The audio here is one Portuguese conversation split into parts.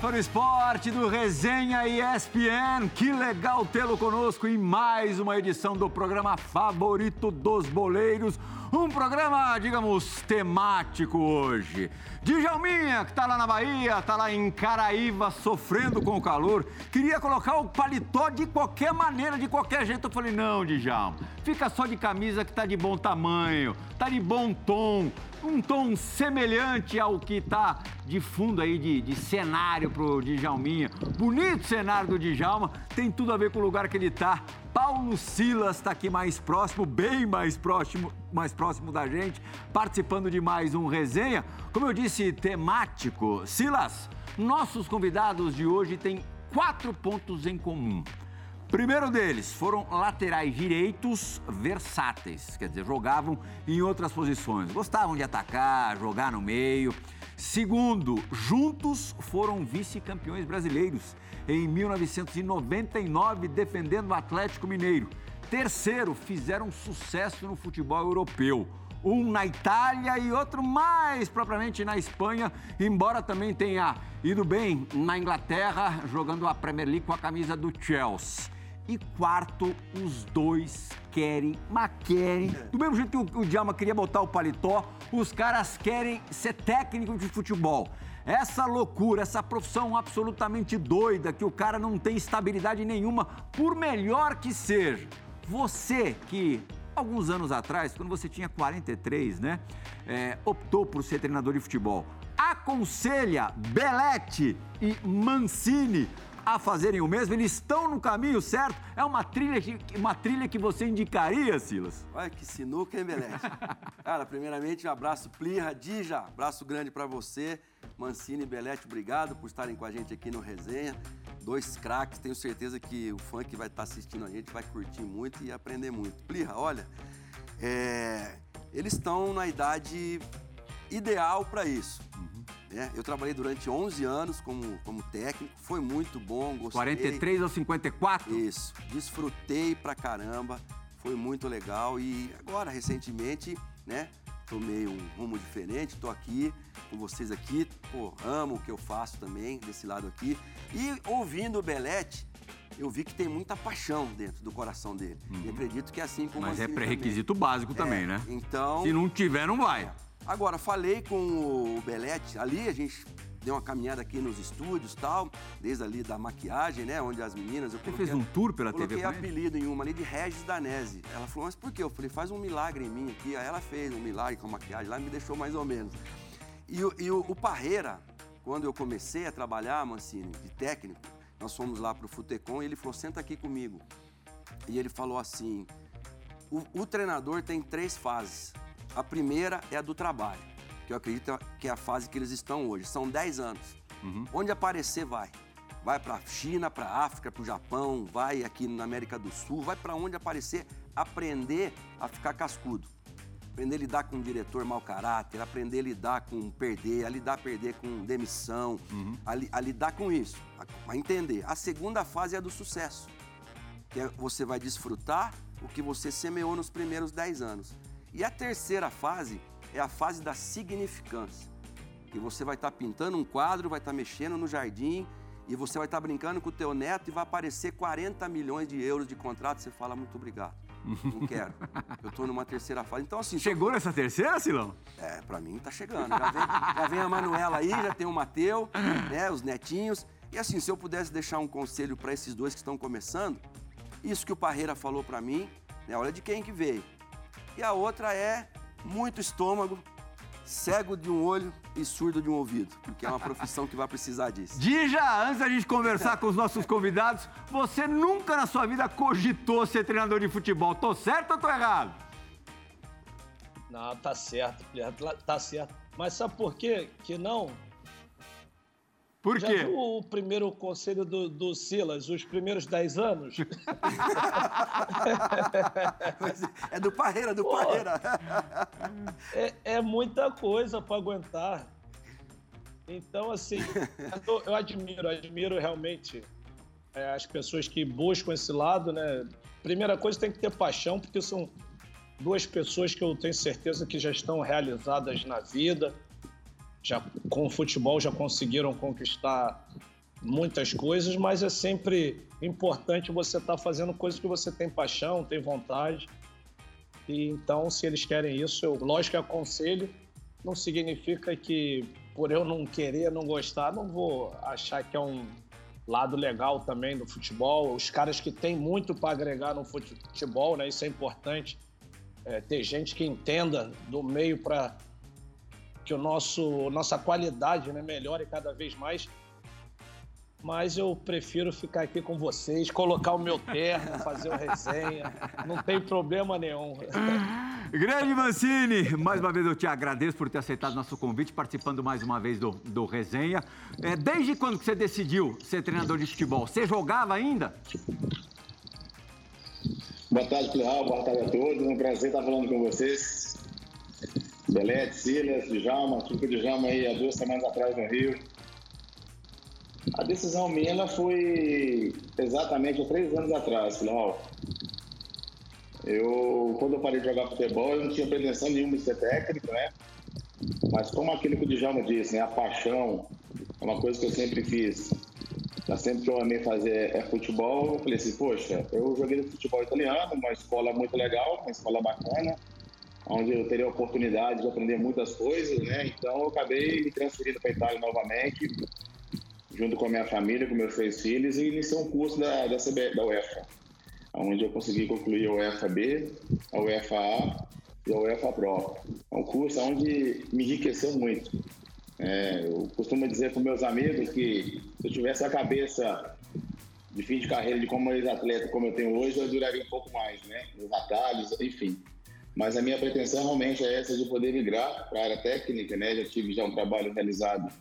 Do esporte do Resenha ESPN. Que legal tê-lo conosco em mais uma edição do programa favorito dos boleiros. Um programa, digamos, temático hoje. Djalminha, que tá lá na Bahia, tá lá em Caraíva, sofrendo com o calor, queria colocar o paletó de qualquer maneira, de qualquer jeito. Eu falei, não, Djalma, fica só de camisa que tá de bom tamanho, tá de bom tom, um tom semelhante ao que tá de fundo aí, de, de cenário pro Djalminha. Bonito cenário do Djalma, tem tudo a ver com o lugar que ele tá. Paulo Silas está aqui mais próximo, bem mais próximo, mais próximo da gente, participando de mais um resenha. Como eu disse, temático. Silas, nossos convidados de hoje têm quatro pontos em comum. Primeiro deles foram laterais direitos versáteis, quer dizer, jogavam em outras posições, gostavam de atacar, jogar no meio. Segundo, juntos foram vice-campeões brasileiros em 1999, defendendo o Atlético Mineiro. Terceiro, fizeram sucesso no futebol europeu. Um na Itália e outro mais propriamente na Espanha, embora também tenha ido bem na Inglaterra, jogando a Premier League com a camisa do Chelsea. E quarto, os dois querem, mas querem. Do mesmo jeito que o, o Djalma queria botar o paletó, os caras querem ser técnico de futebol. Essa loucura, essa profissão absolutamente doida, que o cara não tem estabilidade nenhuma, por melhor que seja. Você que, alguns anos atrás, quando você tinha 43, né, é, optou por ser treinador de futebol, aconselha Belete e Mancini a fazerem o mesmo? Eles estão no caminho certo? É uma trilha que, uma trilha que você indicaria, Silas? Olha que sinuca, hein, Belete? Cara, primeiramente, um abraço, Plirra, Dija, abraço grande para você. Mancini e Belete, obrigado por estarem com a gente aqui no Resenha. Dois craques, tenho certeza que o fã que vai estar assistindo a gente vai curtir muito e aprender muito. Plirra, olha, é, eles estão na idade ideal para isso. Né? Eu trabalhei durante 11 anos como, como técnico, foi muito bom, gostei. 43 ou 54? Isso, desfrutei pra caramba, foi muito legal e agora, recentemente, né, tomei um rumo diferente, tô aqui com vocês aqui, pô, amo o que eu faço também, desse lado aqui. E ouvindo o Belete, eu vi que tem muita paixão dentro do coração dele. E acredito que é assim como Mas é Mancini pré-requisito básico também, É, né? Então, Se não tiver, não vai. Agora, falei com o Belete, ali a gente deu uma caminhada aqui nos estúdios tal, desde ali da maquiagem, né, onde as meninas... Eu Você fez um tour pela TV Coloquei com ele? apelido em uma ali de Regis Danese. Ela falou, mas por quê? Eu falei, faz um milagre em mim aqui. Aí ela fez um milagre com a maquiagem lá, me deixou mais ou menos. E, o- e o, o Parreira, quando eu comecei a trabalhar, Mancini, de técnico, nós fomos lá pro Futecom e ele falou, senta aqui comigo. E ele falou assim, o, o treinador tem três fases. A primeira é a do trabalho, que eu acredito que é a fase que eles estão hoje. São 10 anos. Onde aparecer, vai. Vai para a China, para a África, para o Japão, vai aqui na América do Sul, vai para onde aparecer, aprender a ficar cascudo. Aprender a lidar com um diretor mau caráter, aprender a lidar com perder, a lidar a perder com demissão, a, li- a lidar com isso, a, a entender. A segunda fase é a do sucesso que é- você vai desfrutar o que você semeou nos primeiros 10 anos. E a terceira fase é a fase da significância, que você vai estar pintando um quadro, vai estar mexendo no jardim e você vai estar brincando com o teu neto e vai aparecer 40 milhões de euros de contrato, você fala muito obrigado. Não quero. Eu estou numa terceira fase. Então, assim, Chegou nessa terceira, Silão? é, pra mim tá chegando. Já vem, já vem a Manuela aí, já tem o Mateu, né, os netinhos. E assim, se eu pudesse deixar um conselho para esses dois que estão começando, isso que o Parreira falou pra mim, né, olha de quem que veio. E a outra é muito estômago, cego de um olho e surdo de um ouvido, porque é uma profissão que vai precisar disso. Dija, antes da gente conversar com os nossos convidados, você nunca na sua vida cogitou ser treinador de futebol. Tô certo ou tô errado? Não, tá certo, tá certo. Mas sabe por quê que não? Por Já quê? viu o primeiro conselho do, do Silas, os primeiros 10 anos? É do Parreira, do Pô. Parreira. É, é muita coisa para aguentar. Então, assim, eu, eu admiro, admiro realmente é, as pessoas que buscam esse lado, né? Primeira coisa tem que ter paixão, porque são duas pessoas que eu tenho certeza que já estão realizadas na vida, já com o futebol já conseguiram conquistar muitas coisas, mas é sempre importante você estar tá fazendo coisas que você tem paixão, tem vontade. E então, se eles querem isso, eu lógico aconselho. Não significa que por eu não querer, não gostar, não vou achar que é um lado legal também do futebol. Os caras que têm muito para agregar no futebol, né? Isso é importante. É, ter gente que entenda do meio para que o nosso nossa qualidade né, melhore cada vez mais mas eu prefiro ficar aqui com vocês, colocar o meu terno, fazer o resenha, não tem problema nenhum. Grande Mancini, mais uma vez eu te agradeço por ter aceitado nosso convite, participando mais uma vez do, do resenha. É, desde quando que você decidiu ser treinador de futebol? Você jogava ainda? Boa tarde, Plihal, boa tarde a todos, é um prazer estar falando com vocês. Belete, Silas, Djalma, Chico Djalma aí há duas semanas atrás no Rio a decisão minha foi exatamente há três anos atrás. Ó, eu, quando eu parei de jogar futebol, eu não tinha pretensão nenhuma de ser técnico, né? Mas como aquilo que o Djalma disse, né? A paixão é uma coisa que eu sempre fiz. Tá sempre que eu amei fazer é futebol, eu falei assim, poxa, eu joguei no futebol italiano, uma escola muito legal, uma escola bacana, onde eu teria a oportunidade de aprender muitas coisas, né? Então eu acabei me transferindo para Itália novamente junto com a minha família, com meus três filhos, e iniciei um curso da, da, CB, da UEFA, onde eu consegui concluir a UEFA B, a UEFA A e a UEFA Pro. É um curso onde me enriqueceu muito. É, eu costumo dizer para meus amigos que se eu tivesse a cabeça de fim de carreira de como ex-atleta como eu tenho hoje, eu duraria um pouco mais, né? Nos atalhos, enfim. Mas a minha pretensão realmente é essa de poder migrar para a área técnica, né? Já tive já um trabalho realizado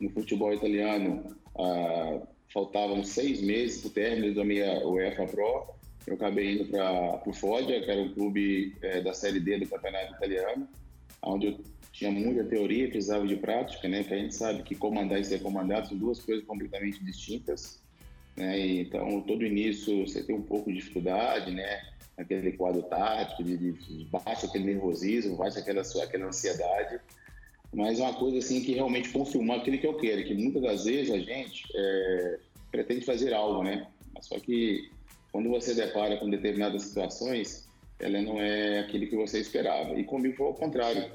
no futebol italiano ah, faltavam seis meses para o término da minha UEFA Pro. Eu acabei indo para o Foggia, que era um clube é, da Série D do Campeonato Italiano, onde eu tinha muita teoria, precisava de prática, né? Porque a gente sabe que comandar e ser comandado são duas coisas completamente distintas. Né? Então, todo início você tem um pouco de dificuldade, né? Aquele quadro tático, de, de, baixa aquele nervosismo, baixa aquela, aquela ansiedade mas é uma coisa assim que realmente confirmou aquilo que eu quero, que muitas das vezes a gente é, pretende fazer algo, né? Só que quando você depara com determinadas situações, ela não é aquilo que você esperava. E comigo foi ao contrário.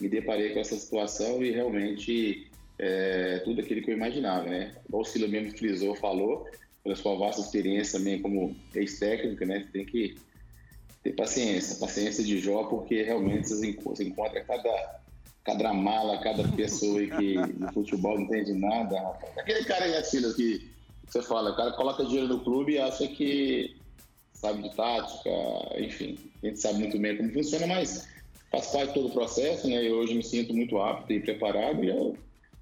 Me deparei com essa situação e realmente é, tudo aquilo que eu imaginava, né? O Silo mesmo frisou, falou, pela sua vasta experiência também como ex-técnico, né? Você tem que ter paciência, paciência de Jó, porque realmente você encontra cada cada mala, cada pessoa que no futebol não entende nada. Aquele cara aí, assim, que você fala, o cara coloca dinheiro no clube e acha que sabe de tática, enfim, a gente sabe muito bem como funciona, mas faz parte de todo o processo, né? E hoje me sinto muito apto e preparado e eu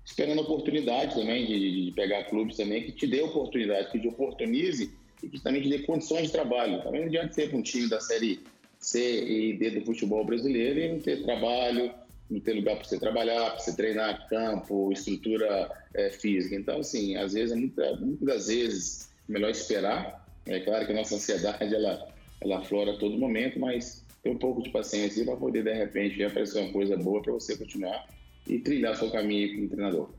esperando oportunidade também de, de pegar clubes também que te dê oportunidade, que te oportunize e que também te dê condições de trabalho. Também não adianta ser um time da série C e D do futebol brasileiro e não ter trabalho, não ter lugar para você trabalhar, para você treinar campo, estrutura é, física. Então, assim, às vezes, muita, muitas vezes, é melhor esperar. É claro que a nossa ansiedade, ela, ela aflora a todo momento, mas ter um pouco de paciência para poder, de repente, aparecer uma coisa boa para você continuar e trilhar seu caminho como treinador.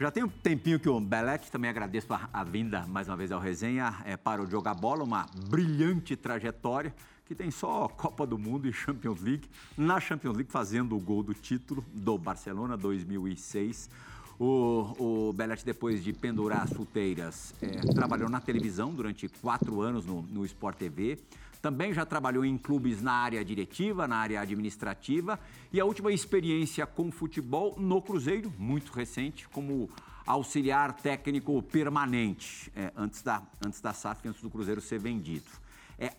Já tem um tempinho que o Belete, também agradeço a, a vinda mais uma vez ao resenha, é, para o jogar bola, uma brilhante trajetória que tem só Copa do Mundo e Champions League. Na Champions League, fazendo o gol do título do Barcelona 2006. O, o Bellet, depois de pendurar as chuteiras, é, trabalhou na televisão durante quatro anos no, no Sport TV. Também já trabalhou em clubes na área diretiva, na área administrativa. E a última experiência com futebol no Cruzeiro, muito recente, como auxiliar técnico permanente, é, antes, da, antes da SAF, antes do Cruzeiro ser vendido. É,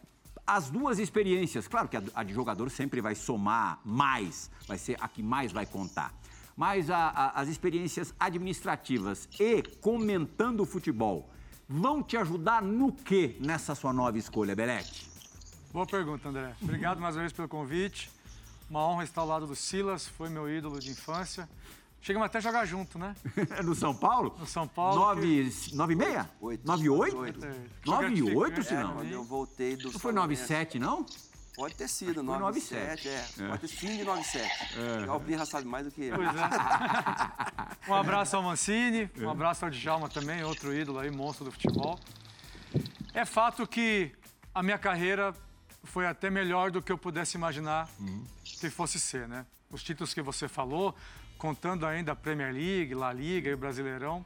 as duas experiências, claro que a, de jogador sempre vai somar mais, vai ser a que mais vai contar. Mas a, a, as experiências administrativas e comentando futebol vão te ajudar no que nessa sua nova escolha, Belete? Boa pergunta, André. Obrigado mais uma vez pelo convite. Uma honra estar ao lado do Silas, foi meu ídolo de infância. Chegamos até a jogar junto, né? no São Paulo? No São Paulo. Nove, nove e meia? Oito. Nove e oito? Oito. É, Nove e joga- oito, é, se não? Quando eu voltei do Não foi São nove e Lourenço. sete, não? Pode ter sido, foi 9 9 e 7, é. É. Pode ter fim de 9 e 7. Já o Plirra sabe mais do que eu. Pois é. Um abraço ao Mancini, um abraço ao Djalma também, outro ídolo aí, monstro do futebol. É fato que a minha carreira foi até melhor do que eu pudesse imaginar que fosse ser, né? Os títulos que você falou, contando ainda a Premier League, La Liga e o Brasileirão,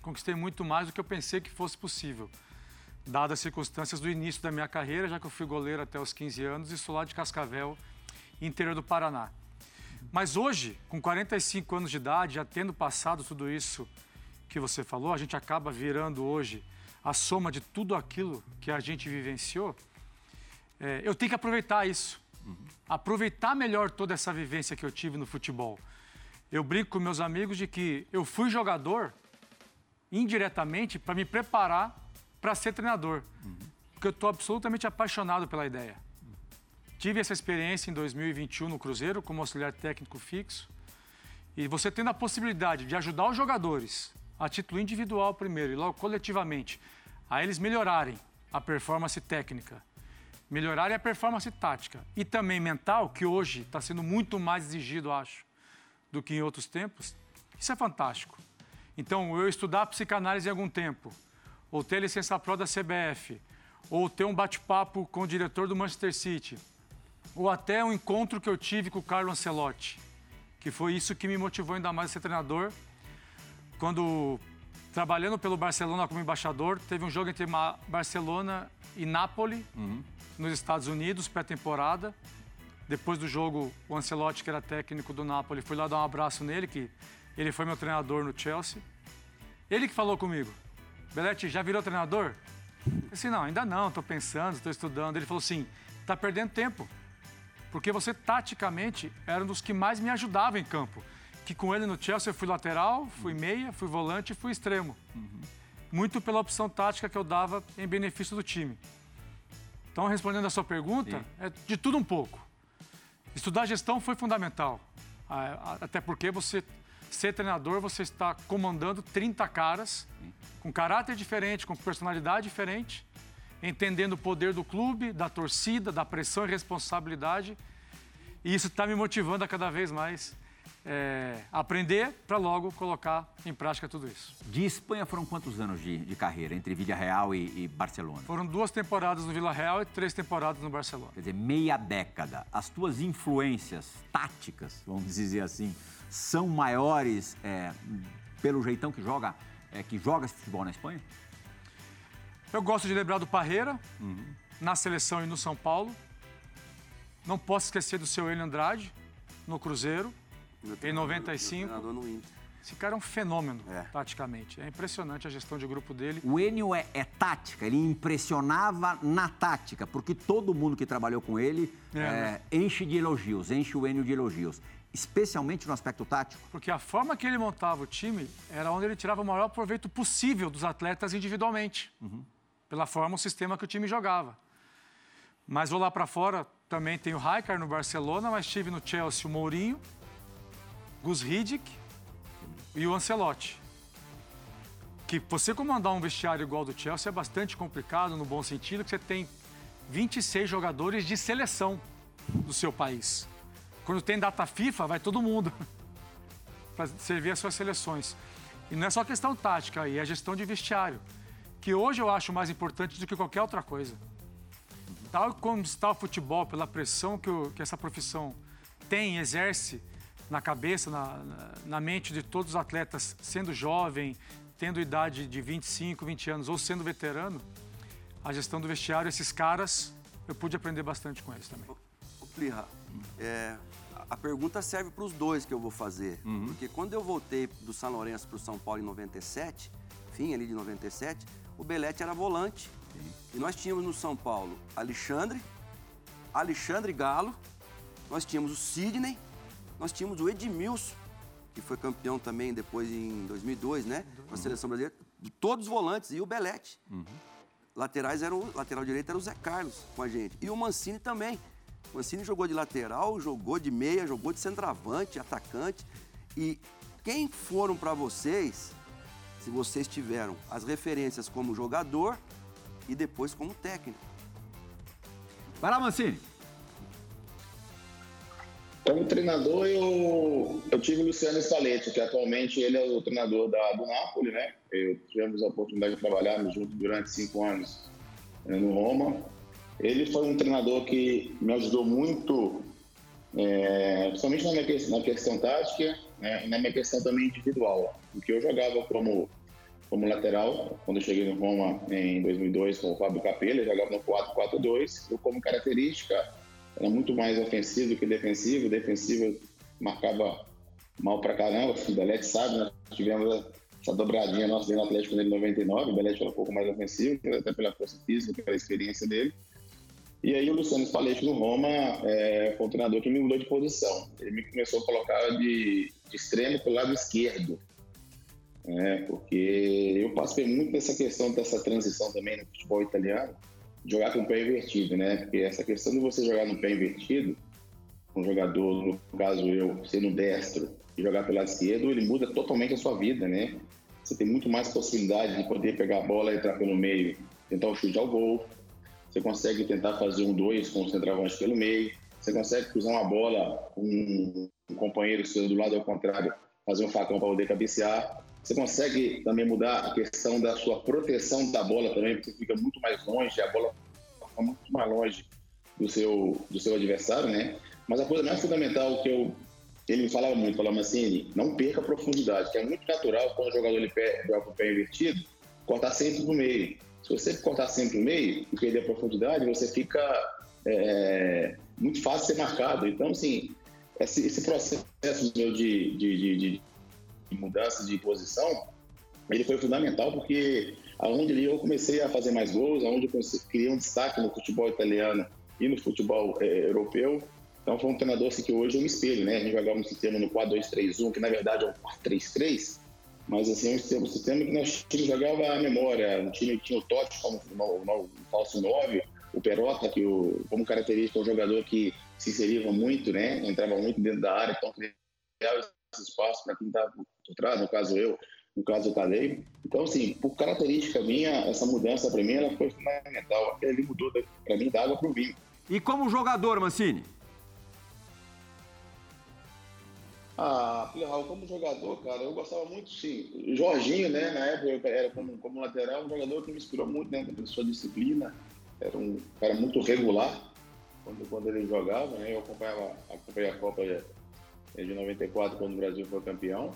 conquistei muito mais do que eu pensei que fosse possível. Dadas as circunstâncias do início da minha carreira, já que eu fui goleiro até os 15 anos e sou lá de Cascavel, interior do Paraná. Mas hoje, com 45 anos de idade, já tendo passado tudo isso que você falou, a gente acaba virando hoje a soma de tudo aquilo que a gente vivenciou. É, eu tenho que aproveitar isso. Aproveitar melhor toda essa vivência que eu tive no futebol. Eu brinco com meus amigos de que eu fui jogador indiretamente para me preparar para ser treinador. Porque eu estou absolutamente apaixonado pela ideia. Tive essa experiência em 2021 no Cruzeiro como auxiliar técnico fixo. E você tendo a possibilidade de ajudar os jogadores, a título individual primeiro e logo coletivamente, a eles melhorarem a performance técnica, melhorarem a performance tática e também mental, que hoje está sendo muito mais exigido, acho, do que em outros tempos, isso é fantástico. Então, eu estudar psicanálise em algum tempo, ou ter licença pró da CBF, ou ter um bate-papo com o diretor do Manchester City, ou até um encontro que eu tive com o Carlo Ancelotti, que foi isso que me motivou ainda mais a ser treinador. Quando, trabalhando pelo Barcelona como embaixador, teve um jogo entre Barcelona e Nápoles, nos Estados Unidos, pré-temporada. Depois do jogo, o Ancelotti, que era técnico do Napoli, fui lá dar um abraço nele, que ele foi meu treinador no Chelsea. Ele que falou comigo, Belete, já virou treinador? Eu disse, não, ainda não, estou pensando, estou estudando. Ele falou assim, está perdendo tempo, porque você taticamente era um dos que mais me ajudava em campo. Que com ele no Chelsea eu fui lateral, fui meia, fui volante e fui extremo. Muito pela opção tática que eu dava em benefício do time. Então, respondendo a sua pergunta, é de tudo um pouco. Estudar gestão foi fundamental. Até porque você ser treinador, você está comandando 30 caras com caráter diferente, com personalidade diferente, entendendo o poder do clube, da torcida, da pressão e responsabilidade. E isso está me motivando a cada vez mais é, aprender para logo colocar em prática tudo isso. De Espanha foram quantos anos de, de carreira entre Villarreal e, e Barcelona? Foram duas temporadas no Vila Real e três temporadas no Barcelona. Quer dizer, meia década. As tuas influências táticas, vamos dizer assim, são maiores é, pelo jeitão que joga, é, que joga esse futebol na Espanha? Eu gosto de lembrar do Parreira, na seleção e no São Paulo. Não posso esquecer do seu Enio Andrade, no Cruzeiro. Em treinador- 95. meu treinador no Inter. Esse cara é um fenômeno, É. taticamente. É impressionante a gestão de grupo dele. O Enio é, é tática, ele impressionava na tática, porque todo mundo que trabalhou com ele É, é, né? enche de elogios, enche o Enio de elogios, especialmente no aspecto tático. Porque a forma que ele montava o time era onde ele tirava o maior proveito possível dos atletas individualmente. Pela forma, o sistema que o time jogava. Mas vou lá para fora, também tem o Raikar no Barcelona, mas tive no Chelsea o Mourinho, Gus Hiddink e o Ancelotti. Que você comandar um vestiário igual do Chelsea é bastante complicado, no bom sentido, que você tem 26 jogadores de seleção do seu país. Quando tem data FIFA, vai todo mundo para servir as suas seleções. E não é só questão tática aí, é gestão de vestiário, que hoje eu acho mais importante do que qualquer outra coisa. Tal como está o futebol, pela pressão que, o- que essa profissão tem, exerce na cabeça, na, na- mente de todos os atletas, sendo jovem, tendo idade de 25, 20 anos ou sendo veterano, a gestão do vestiário, esses caras, eu pude aprender bastante com eles também. Ô, Plirra, é, a- a pergunta serve para os dois que eu vou fazer. Porque quando eu voltei do São Lourenço para o São Paulo em 97, fim ali de 97, o Belete era volante. E nós tínhamos no São Paulo Alexandre, Alexandre Galo, nós tínhamos o Sidney, nós tínhamos o Edmilson, que foi campeão também depois em 2002, né? Com a seleção brasileira. De todos os volantes e o Belete. Laterais eram, lateral direito era o Zé Carlos com a gente. E o Mancini também. O Mancini jogou de lateral, jogou de meia, jogou de centroavante, atacante. E quem foram para vocês, se vocês tiveram as referências como jogador e depois como técnico? Vai lá, Mancini. Como treinador, eu, eu tive o Luciano Spalletti, que atualmente ele é o treinador da, do Napoli, né? Eu tivemos a oportunidade de trabalhar junto durante cinco anos né, no Roma. Ele foi um treinador que me ajudou muito, é, principalmente na, minha, na questão tática né, e na minha questão também individual. Porque eu jogava como, como lateral, quando eu cheguei no Roma em 2002 com o Fábio Capello, eu jogava no 4-4-2. Eu, como característica, era muito mais ofensivo que defensivo. Defensivo marcava mal pra caramba, o Belete sabe, nós tivemos essa dobradinha nossa no Atlético dele em 99, o Belete era um pouco mais ofensivo, até pela força física, pela experiência dele. E aí o Luciano Spalletti no Roma é, foi um treinador que me mudou de posição. Ele me começou a colocar de, de extremo para o lado esquerdo. Né? Porque eu passei muito nessa questão dessa transição também no futebol italiano, jogar com o pé invertido, né? Porque essa questão de você jogar no pé invertido, um jogador, no caso eu, sendo destro, e jogar pelo lado esquerdo, ele muda totalmente a sua vida, né? Você tem muito mais possibilidade de poder pegar a bola, entrar pelo meio, tentar o chute ao gol. Você consegue tentar fazer um dois com o centroavante pelo meio. Você consegue cruzar uma bola com um companheiro seu do lado ao contrário, fazer um facão para poder cabecear. Você consegue também mudar a questão da sua proteção da bola também, porque fica muito mais longe, a bola fica muito mais longe do seu, do seu adversário, né? Mas a coisa mais fundamental que eu ele me falava muito, falava assim, não perca a profundidade, que é muito natural quando o jogador ele joga com o pé invertido, cortar sempre no meio. Se você cortar sempre no meio e perder a profundidade, você fica é, muito fácil ser marcado. Então, assim, esse, esse processo meu de, de, de, de de mudança de posição, ele foi fundamental porque aonde eu comecei a fazer mais gols, aonde eu criei um destaque no futebol italiano e no futebol é, europeu. Então foi um treinador assim, que hoje eu me espelho, né? A gente jogava um sistema no 4-2-3-1, que na verdade é um 4-3-3, mas assim, é um sistema que nós time jogava a memória. O time tinha o Totti como o, falso 9, o Perota, que o, como característica é um jogador que se inseria muito, né? Entrava muito dentro da área, então criava espaço para quem estava por trás, no caso eu, no caso o Tadei. Então, assim, por característica minha, essa mudança para mim ela foi fundamental. Ele mudou para mim da água para o vinho. E como jogador, Mancini? Ah, Raul, como jogador, cara, eu gostava muito, sim. Jorginho, né, na época, eu era como, como lateral, um jogador que me inspirou muito, né, pela sua disciplina. Era um cara muito regular quando, quando ele jogava, né, eu acompanhava, acompanhei a Copa de 94, quando o Brasil foi campeão.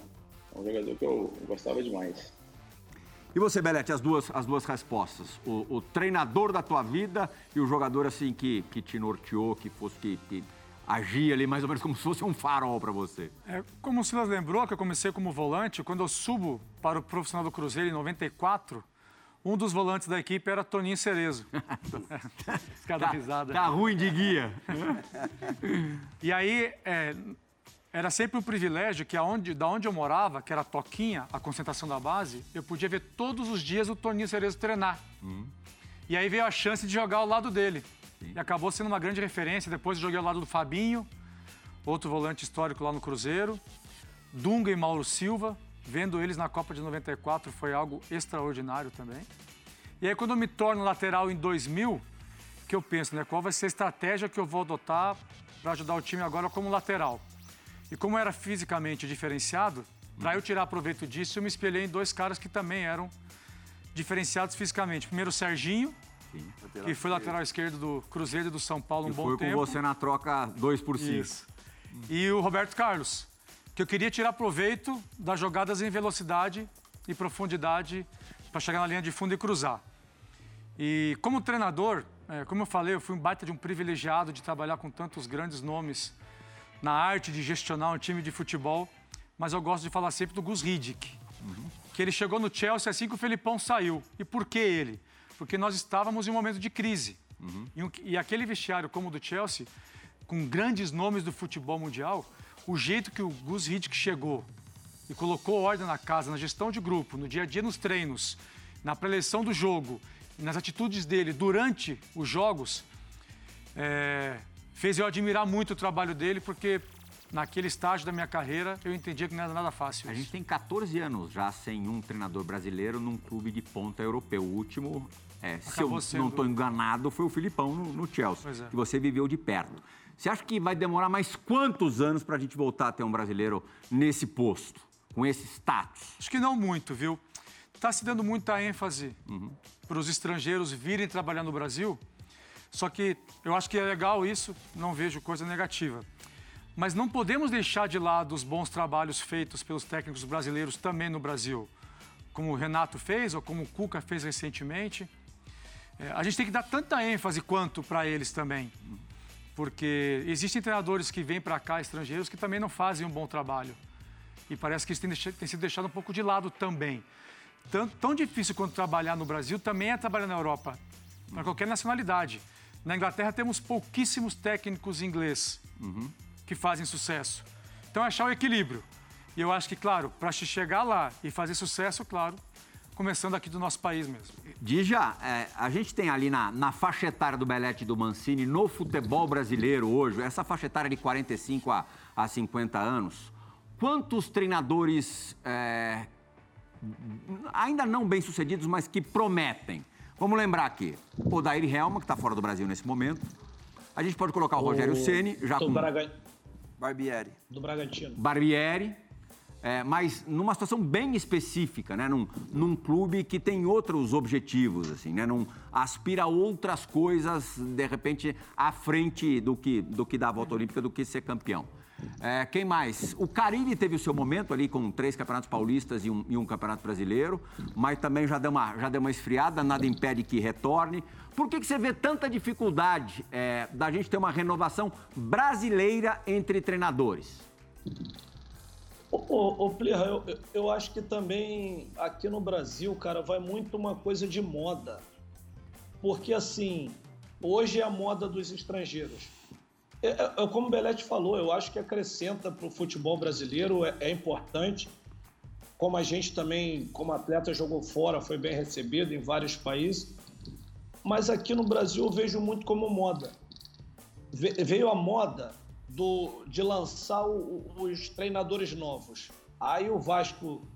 É um jogador que eu, eu gostava demais. E você, Belete, as duas, as duas respostas. O, o, treinador da tua vida e o jogador assim que, que te norteou, que fosse que, que agia ali mais ou menos como se fosse um farol para você. É, como o Silas lembrou, que eu comecei como volante, quando eu subo para o profissional do Cruzeiro em 94, um dos volantes da equipe era Toninho Cerezo. Cada tá, risada. Tá ruim de guia. e aí, é, era sempre um privilégio que aonde, da onde eu morava, que era Toquinha, a concentração da base, eu podia ver todos os dias o Toninho Cerezo treinar. Uhum. E aí veio a chance de jogar ao lado dele. Sim. E acabou sendo uma grande referência. Depois eu joguei ao lado do Fabinho, outro volante histórico lá no Cruzeiro. Dunga e Mauro Silva. Vendo eles na Copa de 94 foi algo extraordinário também. E aí quando eu me torno lateral em 2000, que eu penso, né, qual vai ser a estratégia que eu vou adotar para ajudar o time agora como lateral? E como era fisicamente diferenciado, para eu tirar proveito disso, eu me espelhei em dois caras que também eram diferenciados fisicamente. Primeiro o Serginho, Sim, que foi lateral esquerdo do Cruzeiro e do São Paulo um bom foi tempo. Foi com você na troca 2 por 5. Isso. E o Roberto Carlos, que eu queria tirar proveito das jogadas em velocidade e profundidade para chegar na linha de fundo e cruzar. E como treinador, é, como eu falei, eu fui um baita de um privilegiado de trabalhar com tantos grandes nomes na arte de gestionar um time de futebol, mas eu gosto de falar sempre do Gus Hiddink, uhum. que ele chegou no Chelsea assim que o Felipão saiu. E por que ele? Porque nós estávamos em um momento de crise. Uhum. E, e aquele vestiário como o do Chelsea, com grandes nomes do futebol mundial, o jeito que o Gus Hiddink chegou e colocou ordem na casa, na gestão de grupo, no dia a dia nos treinos, na preleção do jogo, nas atitudes dele durante os jogos, é, fez eu admirar muito o trabalho dele, porque naquele estágio da minha carreira, eu entendia que não era nada fácil. A gente tem 14 anos já sem um treinador brasileiro num clube de ponta europeu. O último, é, se eu sendo- não estou enganado, foi o Filipão no, no Chelsea, é. que você viveu de perto. Você acha que vai demorar mais quantos anos para a gente voltar a ter um brasileiro nesse posto, com esse status? Acho que não muito, viu? Está se dando muita ênfase para os estrangeiros virem trabalhar no Brasil. Só que eu acho que é legal isso, não vejo coisa negativa. Mas não podemos deixar de lado os bons trabalhos feitos pelos técnicos brasileiros também no Brasil, como o Renato fez ou como o Cuca fez recentemente. É, a gente tem que dar tanta ênfase quanto para eles também. Porque existem treinadores que vêm para cá, estrangeiros, que também não fazem um bom trabalho. E parece que isso tem, tem sido deixado um pouco de lado também. Tão, tão difícil quanto trabalhar no Brasil também é trabalhar na Europa, para qualquer nacionalidade. Na Inglaterra temos pouquíssimos técnicos inglês que fazem sucesso. Então é achar o equilíbrio. E eu acho que, claro, para chegar lá e fazer sucesso, claro, começando aqui do nosso país mesmo. Dija, é, a gente tem ali na, na faixa etária do Belete e do Mancini, no futebol brasileiro hoje, essa faixa etária de 45 a, a 50 anos, quantos treinadores é, ainda não bem sucedidos, mas que prometem? Vamos lembrar aqui, o Daír Helma, que está fora do Brasil nesse momento. A gente pode colocar o, Rogério Ceni já do, com Braga- Barbieri. do Bragantino. Barbieri, é, mas numa situação bem específica, né? Num, num clube que tem outros objetivos, assim, né? Num, aspira a outras coisas, de repente, à frente do que, do que da volta olímpica, do que ser campeão. É, quem mais? O Carilli teve o seu momento ali com três campeonatos paulistas e um, e um campeonato brasileiro, mas também já deu, uma, já deu uma esfriada, nada impede que retorne. Por que, que você vê tanta dificuldade é, da gente ter uma renovação brasileira entre treinadores? Ô, Plirra, eu- eu acho que também aqui no Brasil, cara, vai muito uma coisa de moda. Porque, assim, hoje é a moda dos estrangeiros. É, é- é como o Belete falou, eu acho que acrescenta para o futebol brasileiro, é, é importante. Como a gente também, como atleta, jogou fora, foi bem recebido em vários países. Mas aqui no Brasil eu vejo muito como moda. Ve- veio a moda do, de lançar o- os treinadores novos. Aí o Vasco,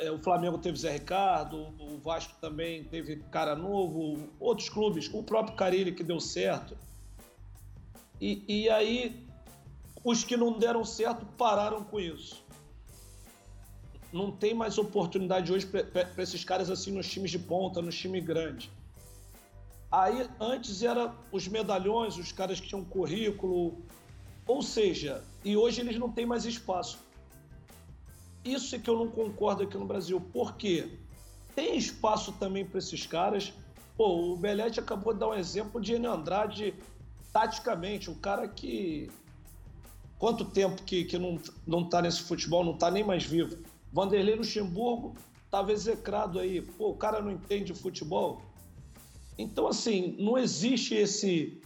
eh, o Flamengo teve Zé Ricardo, o Vasco também teve cara novo, outros clubes, o próprio Carilli que deu certo. E, e aí os que não deram certo pararam com isso. Não tem mais oportunidade hoje para esses caras assim nos times de ponta, nos times grandes. Aí antes era os medalhões, os caras que tinham currículo, ou seja, e hoje eles não têm mais espaço. Isso é que eu não concordo aqui no Brasil. Por quê? Tem espaço também para esses caras. Pô, o Belete acabou de dar um exemplo de Enio Andrade taticamente, um cara que quanto tempo que, que não, não tá nesse futebol, não tá nem mais vivo. Vanderlei Luxemburgo estava execrado aí. Pô, o cara não entende futebol. Então, assim, não existe esse.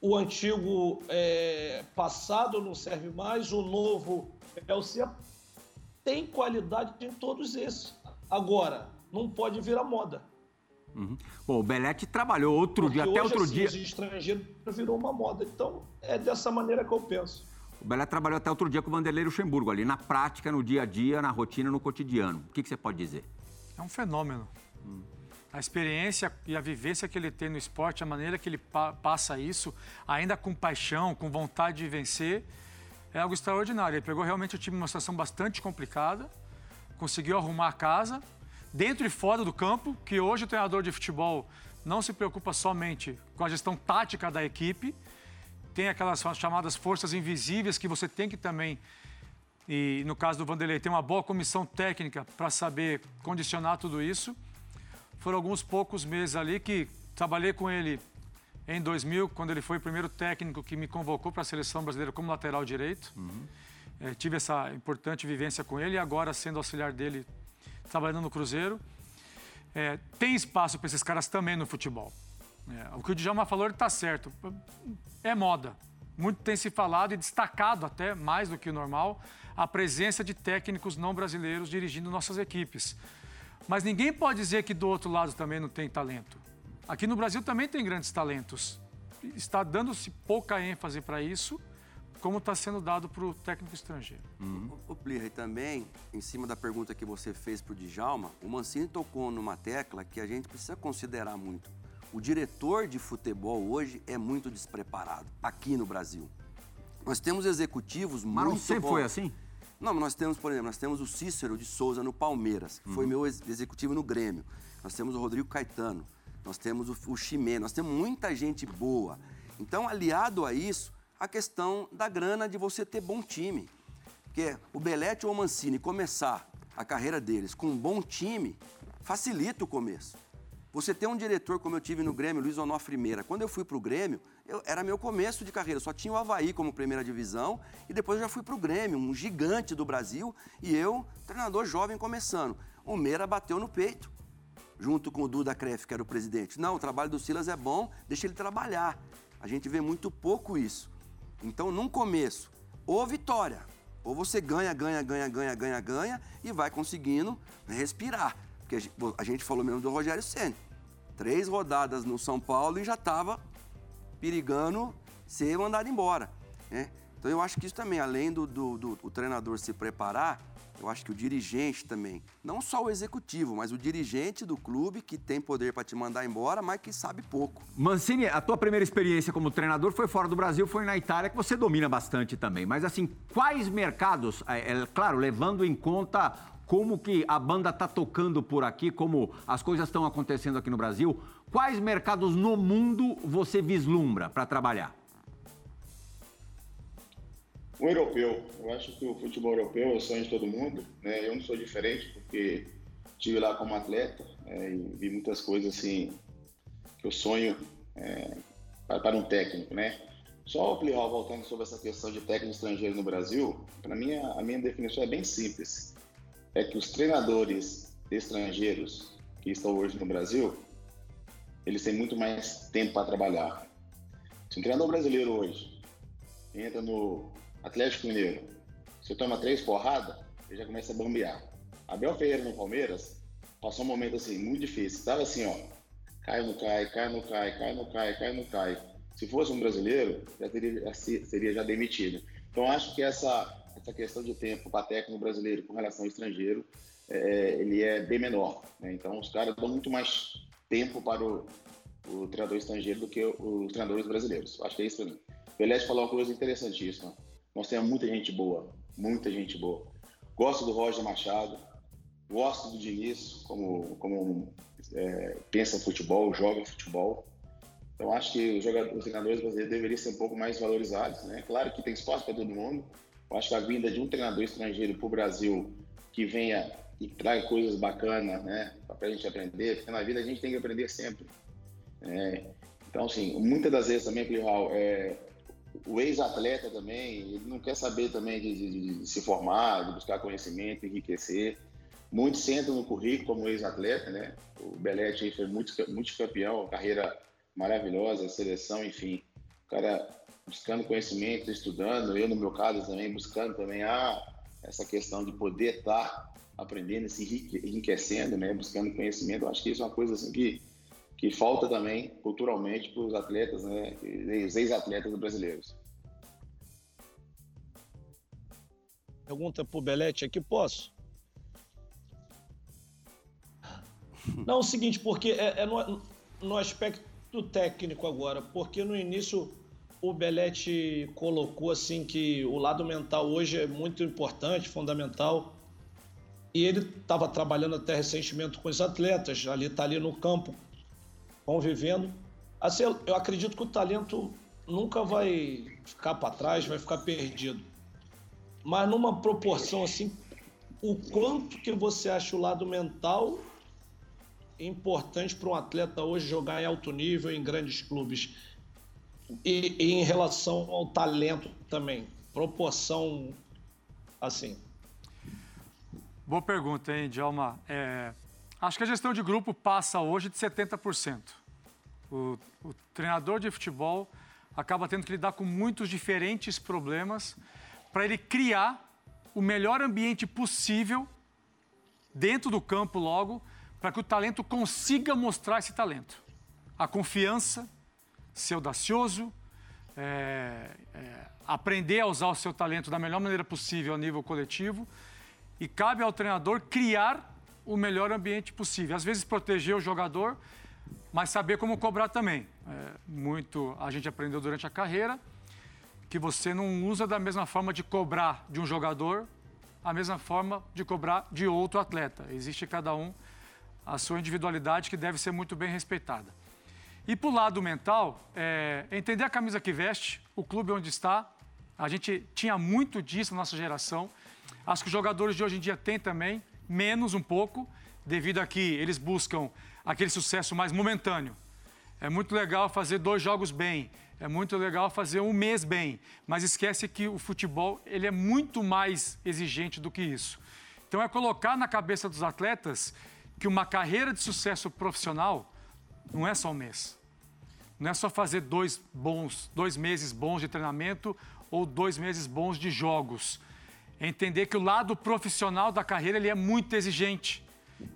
O antigo é, passado não serve mais, o novo é o ser. Tem qualidade em todos esses. Agora, não pode virar moda. Uhum. Bom, o Belete trabalhou outro Porque dia, até outro assim, dia. Os estrangeiros virou uma moda. Então, é dessa maneira que eu penso. O Belete trabalhou até outro dia com o Vanderlei Luxemburgo, ali na prática, no dia a dia, na rotina, no cotidiano. O que, que você pode dizer? É um fenômeno. A experiência e a vivência que ele tem no esporte, a maneira que ele pa- passa isso, ainda com paixão, com vontade de vencer, é algo extraordinário. Ele pegou realmente o time numa situação bastante complicada, conseguiu arrumar a casa, dentro e fora do campo, que hoje o treinador de futebol não se preocupa somente com a gestão tática da equipe, tem aquelas chamadas forças invisíveis que você tem que também e no caso do Vanderlei, tem uma boa comissão técnica para saber condicionar tudo isso. Foram alguns poucos meses ali que trabalhei com ele em 2000, quando ele foi o primeiro técnico que me convocou para a seleção brasileira como lateral direito. Eh, tive essa importante vivência com ele e agora sendo auxiliar dele, trabalhando no Cruzeiro. Eh, tem espaço para esses caras também no futebol. É, o que o Djalma falou, está certo. É moda. Muito tem se falado e destacado até, mais do que o normal, a presença de técnicos não brasileiros dirigindo nossas equipes. Mas ninguém pode dizer que do outro lado também não tem talento. Aqui no Brasil também tem grandes talentos. Está dando-se pouca ênfase para isso, como está sendo dado para o técnico estrangeiro. Uhum. O, o Plirra, e também, em cima da pergunta que você fez para o Djalma, o Mancini tocou numa tecla que a gente precisa considerar muito. O diretor de futebol hoje é muito despreparado, aqui no Brasil. Nós temos executivos Mas muito não sempre bons. foi assim? Não, mas nós temos, por exemplo, nós temos o Cícero de Souza no Palmeiras, que foi meu ex- executivo no Grêmio. Nós temos o Rodrigo Caetano, nós temos o, o Chimê, nós temos muita gente boa. Então, aliado a isso, a questão da grana de você ter bom time. Porque o Belete ou o Mancini começar a carreira deles com um bom time, facilita o começo. Você ter um diretor como eu tive no Grêmio, Luiz Onofre Meira. Quando eu fui para o Grêmio, eu- era meu começo de carreira. Só tinha o Havaí como primeira divisão e depois eu já fui para o Grêmio, um gigante do Brasil, e eu, treinador jovem começando. O Meira bateu no peito, junto com o Duda Kreff, que era o presidente. Não, o trabalho do Silas é bom, deixa ele trabalhar. A gente vê muito pouco isso. Então, num começo, ou vitória, ou você ganha, ganha, ganha, ganha, ganha, ganha e vai conseguindo respirar. Porque a gente- falou mesmo do Rogério Senna. Três rodadas no São Paulo e já estava perigando ser mandado embora. né? Então eu acho que isso também, além do, do, do- o treinador se preparar, eu acho que o dirigente também, não só o executivo, mas o dirigente do clube que tem poder para te mandar embora, mas que sabe pouco. Mancini, a tua primeira experiência como treinador foi fora do Brasil, foi na Itália, que você domina bastante também. Mas assim, quais mercados, é, é, claro, levando em conta como que a banda tá tocando por aqui, como as coisas estão acontecendo aqui no Brasil, quais mercados no mundo você vislumbra para trabalhar? O europeu, eu acho que o futebol europeu é o sonho de todo mundo, né? Eu não sou diferente porque estive lá como atleta é, e vi muitas coisas assim que eu sonho é, para, um técnico, né? Só Plihal voltando sobre essa questão de técnico estrangeiro no Brasil, para mim a, a minha definição é bem simples, é que os treinadores estrangeiros que estão hoje no Brasil, eles têm muito mais tempo para trabalhar. Se um treinador brasileiro hoje entra no Atlético Mineiro, você toma três porradas, ele já começa a bambear. Abel Ferreira no Palmeiras passou um momento assim, muito difícil. Estava assim, ó, cai, não cai, cai, não cai, cai, não cai, cai, não cai. Se fosse um brasileiro, já teria, seria já demitido. Então, acho que essa, essa questão de tempo para técnico brasileiro com relação ao estrangeiro, é, ele é bem menor. né? Então, os caras dão muito mais tempo para o, o treinador estrangeiro do que os treinadores brasileiros. Acho que é isso para mim. Pelé falou uma coisa interessantíssima. Nós temos muita gente boa, muita gente boa. Gosto do Roger Machado, gosto do Diniz, como, como é, pensa futebol, joga futebol. Então acho que os, jogadores, os treinadores brasileiros deveriam ser um pouco mais valorizados. Né? Claro que tem espaço para todo mundo. Eu acho que a vinda de um treinador estrangeiro para o Brasil que venha e traga coisas bacanas né? para a gente aprender, porque na vida a gente tem que aprender sempre. né? Então, assim, muitas das vezes também, Plihal, é, o ex-atleta também, ele não quer saber também de, de- de se formar, de buscar conhecimento, enriquecer. Muitos sentam no currículo como ex-atleta, né? O Belete foi muito, muito campeão, carreira maravilhosa, seleção, enfim. O cara buscando conhecimento, estudando, eu no meu caso também, buscando também ah, essa questão de poder estar aprendendo, se enrique- enriquecendo, né? Buscando conhecimento. Eu acho que isso é uma coisa assim que, que falta também culturalmente para os atletas, né? Os ex-atletas brasileiros. Pergunta pro Belete aqui, posso? Não, é o seguinte, porque é, é no, no aspecto técnico agora, porque no início o Belete colocou assim que o lado mental hoje é muito importante, fundamental. E ele estava trabalhando até recentemente com os atletas, ali está ali no campo, convivendo. Assim, eu- acredito que o talento nunca vai ficar para trás, vai ficar perdido. Mas numa proporção assim, o quanto que você acha o lado mental importante para um atleta hoje jogar em alto nível em grandes clubes? E, e em relação ao talento também, proporção assim. Boa pergunta, hein, Djalma? É, acho que a gestão de grupo passa hoje de 70%. O, o treinador de futebol acaba tendo que lidar com muitos diferentes problemas para ele criar o melhor ambiente possível dentro do campo logo, para que o talento consiga mostrar esse talento. A confiança, ser audacioso, é, é, aprender a usar o seu talento da melhor maneira possível a nível coletivo e cabe ao treinador criar o melhor ambiente possível. Às vezes proteger o jogador, mas saber como cobrar também. É, muito a gente aprendeu durante a carreira que você não usa da mesma forma de cobrar de um jogador a mesma forma de cobrar de outro atleta. Existe cada um a sua individualidade que deve ser muito bem respeitada. E para o lado mental, é, entender a camisa que veste, o clube onde está. A gente tinha muito disso na nossa geração. Acho que os jogadores de hoje em dia têm também, menos um pouco, devido a que eles buscam aquele sucesso mais momentâneo. É muito legal fazer dois jogos bem, é muito legal fazer um mês bem, mas esquece que o futebol ele é muito mais exigente do que isso. Então é colocar na cabeça dos atletas que uma carreira de sucesso profissional não é só um mês. Não é só fazer dois bons, dois meses bons de treinamento ou dois meses bons de jogos. É entender que o lado profissional da carreira ele é muito exigente.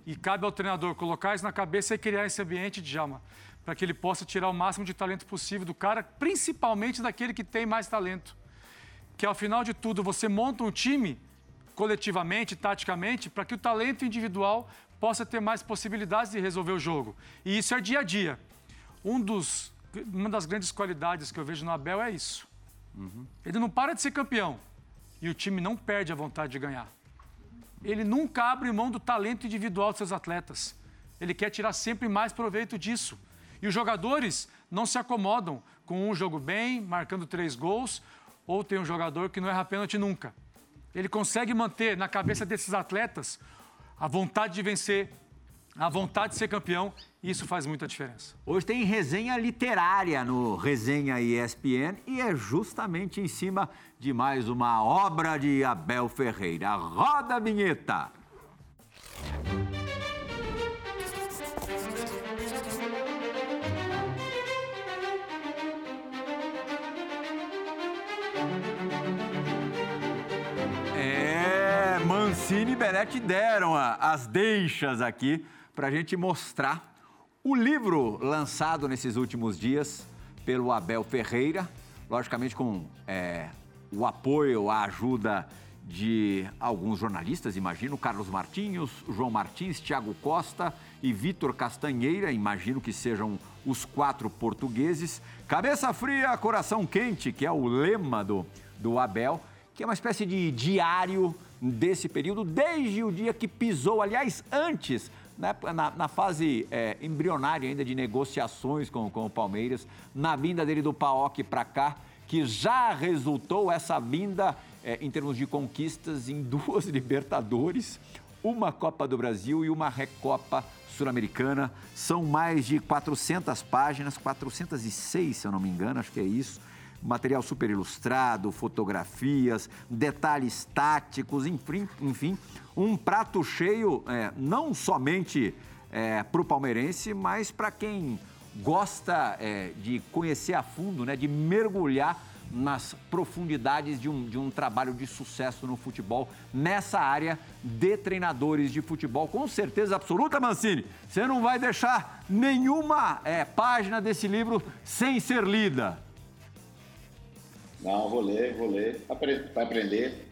E cabe ao treinador colocar isso na cabeça e criar esse ambiente de Djalma, para que ele possa tirar o máximo de talento possível do cara, principalmente daquele que tem mais talento. Que ao final de tudo você monta um time coletivamente, taticamente, para que o talento individual possa ter mais possibilidades de resolver o jogo. E isso é dia a dia. Um dos, uma das grandes qualidades que eu vejo no Abel é isso. Uhum. Ele não para de ser campeão e o time não perde a vontade de ganhar. Ele nunca abre mão do talento individual dos seus atletas. Ele quer tirar sempre mais proveito disso. E os jogadores não se acomodam com um jogo bem, marcando três gols, ou tem um jogador que não erra pênalti nunca. Ele consegue manter na cabeça desses atletas a vontade de vencer, a vontade de ser campeão, isso faz muita diferença. Hoje tem resenha literária no Resenha ESPN e é justamente em cima de mais uma obra de Abel Ferreira. Roda a vinheta! Mancini e Benetti deram as deixas aqui para a gente mostrar o livro lançado nesses últimos dias pelo Abel Ferreira, logicamente com é, o apoio, a ajuda de alguns jornalistas, imagino, Carlos Martins, João Martins, Tiago Costa e Vitor Castanheira, imagino que sejam os quatro portugueses. Cabeça fria, coração quente, que é o lema do, do Abel, que é uma espécie de diário desse período, desde o dia que pisou, aliás, antes, né, na, na fase é, embrionária ainda de negociações com, com o Palmeiras, na vinda dele do PAOC para cá, que já resultou essa vinda é, em termos de conquistas em duas Libertadores, uma Copa do Brasil e uma Recopa Sul-Americana. São mais de 400 páginas, 406, se eu não me engano, acho que é isso material super ilustrado, fotografias, detalhes táticos, enfim, enfim um prato cheio é, não somente é, para o palmeirense, mas para quem gosta é, de conhecer a fundo, né, de mergulhar nas profundidades de um, de um trabalho de sucesso no futebol, nessa área de treinadores de futebol. Com certeza absoluta, Mancini, você não vai deixar nenhuma é, página desse livro sem ser lida. Não, vou ler, vou ler. Vai aprender.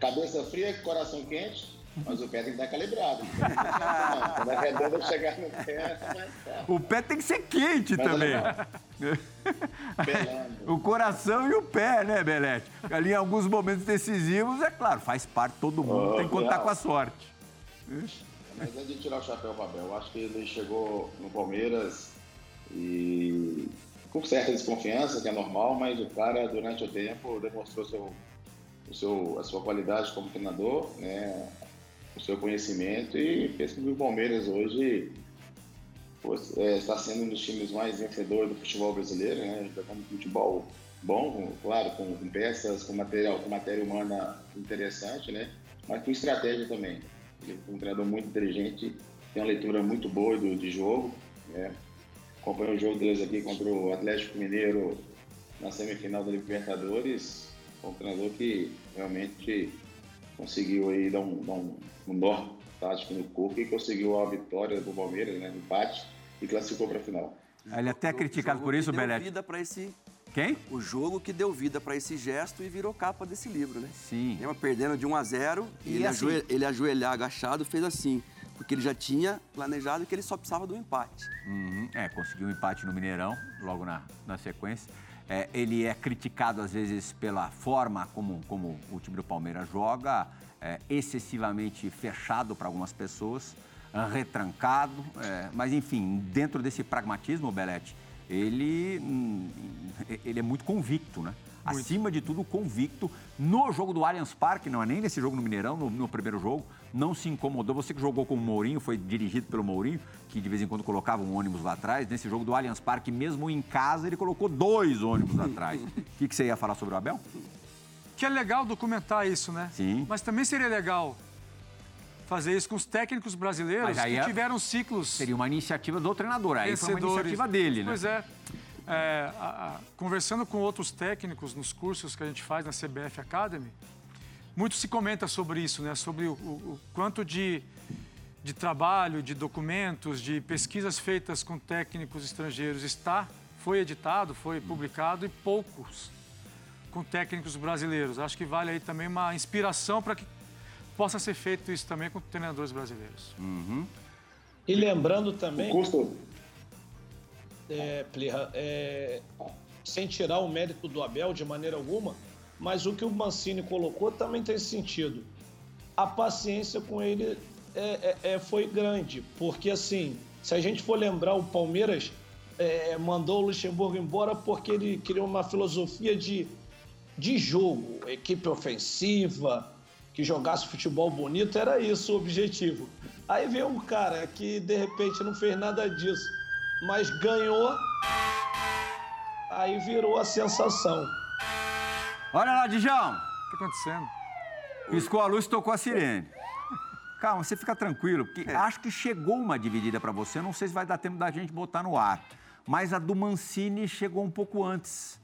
Cabeça fria, coração quente, mas o pé tem que estar calibrado. Quando a redonda chegar no pé. O pé tem que ser quente mas também. o coração e o pé, né, Belete? Ali em alguns momentos decisivos, é claro, faz parte, todo mundo oh, tem que contar com a sorte. Mas é de tirar o chapéu para Abel. Eu acho que ele chegou no Palmeiras e com certa desconfiança, que é normal, mas o cara, durante o tempo, demonstrou seu, o seu, a sua qualidade como treinador, né, o seu conhecimento e fez com que o Palmeiras hoje é, está sendo um dos times mais vencedores do futebol brasileiro, né, jogando futebol bom, claro, com, com, peças, com material, com matéria humana interessante, né, mas com estratégia também. Ele é um treinador muito inteligente, tem uma leitura muito boa do, de jogo, né, acompanhei o jogo deles aqui contra o Atlético Mineiro na semifinal da Libertadores. Foi um treinador que realmente conseguiu aí dar um, dar um, um nó tático no corpo e conseguiu a vitória do Palmeiras, né, no empate, e classificou para a final. Ele é até criticado por isso, Belete. vida para esse Quem? O jogo que deu vida para esse gesto e virou capa desse livro, né? Sim. Lembra perdendo de 1 a 0 e, E ele, assim- ajoelhar agachado fez assim, porque ele já tinha planejado que ele só precisava do empate. Uhum, É, conseguiu um empate no Mineirão, logo na, na sequência. É, ele é criticado, às vezes, pela forma como, como o time do Palmeiras joga, é, excessivamente fechado para algumas pessoas, retrancado. é, mas, enfim, dentro desse pragmatismo, Belete, ele, hum, ele é muito convicto, né? Acima de tudo, convicto. No jogo do Allianz Parque, não é nem nesse jogo no Mineirão, no, no primeiro jogo, não se incomodou. Você que jogou com o Mourinho, foi dirigido pelo Mourinho, que de vez em quando colocava um ônibus lá atrás. Nesse jogo do Allianz Parque, mesmo em casa, ele colocou dois ônibus atrás. O que, que você ia falar sobre o Abel? Que é legal documentar isso, né? Sim. Mas também seria legal fazer isso com os técnicos brasileiros que é- tiveram ciclos Seria uma iniciativa do treinador. Aí foi uma iniciativa dele, né? Pois é. É, a- a- conversando com outros técnicos nos cursos que a gente faz na CBF Academy, muito se comenta sobre isso, né? Sobre o, o- o quanto de, de trabalho, de documentos, de pesquisas feitas com técnicos estrangeiros está, foi editado, foi publicado e poucos com técnicos brasileiros. Acho que vale aí também uma inspiração para que possa ser feito isso também com treinadores brasileiros. E lembrando O também, custo, é, Plirra, é, sem tirar o mérito do Abel de maneira alguma, mas o que o Mancini colocou também tem sentido. A paciência com ele é, é- é- foi grande, porque assim, se a gente for lembrar, o Palmeiras é, mandou o Luxemburgo embora porque ele criou uma filosofia de, de jogo, equipe ofensiva, que jogasse futebol bonito, era isso o objetivo. Aí veio um cara que de repente não fez nada disso, mas ganhou, aí virou a sensação. Olha lá, Dijão. O que está acontecendo? Piscou a luz e tocou a sirene. Calma, você fica tranquilo, porque acho que chegou uma dividida para você. Não sei se vai dar tempo da gente botar no ar. Mas a do Mancini chegou um pouco antes.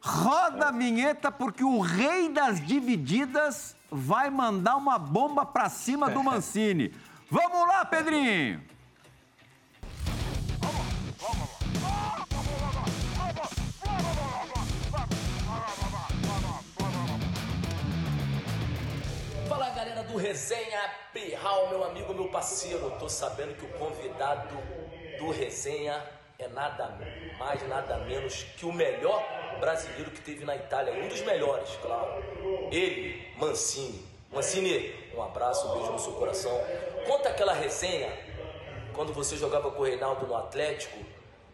Roda a vinheta, porque o rei das divididas vai mandar uma bomba para cima do Mancini. Vamos lá, Pedrinho! Resenha Pirral, meu amigo, meu parceiro. Tô sabendo que o convidado do Resenha é nada mais, nada menos que o melhor brasileiro que teve na Itália. Um dos melhores, claro. Ele, Mancini. Mancini, um abraço, um beijo no seu coração. Conta aquela resenha quando você jogava com o Reinaldo no Atlético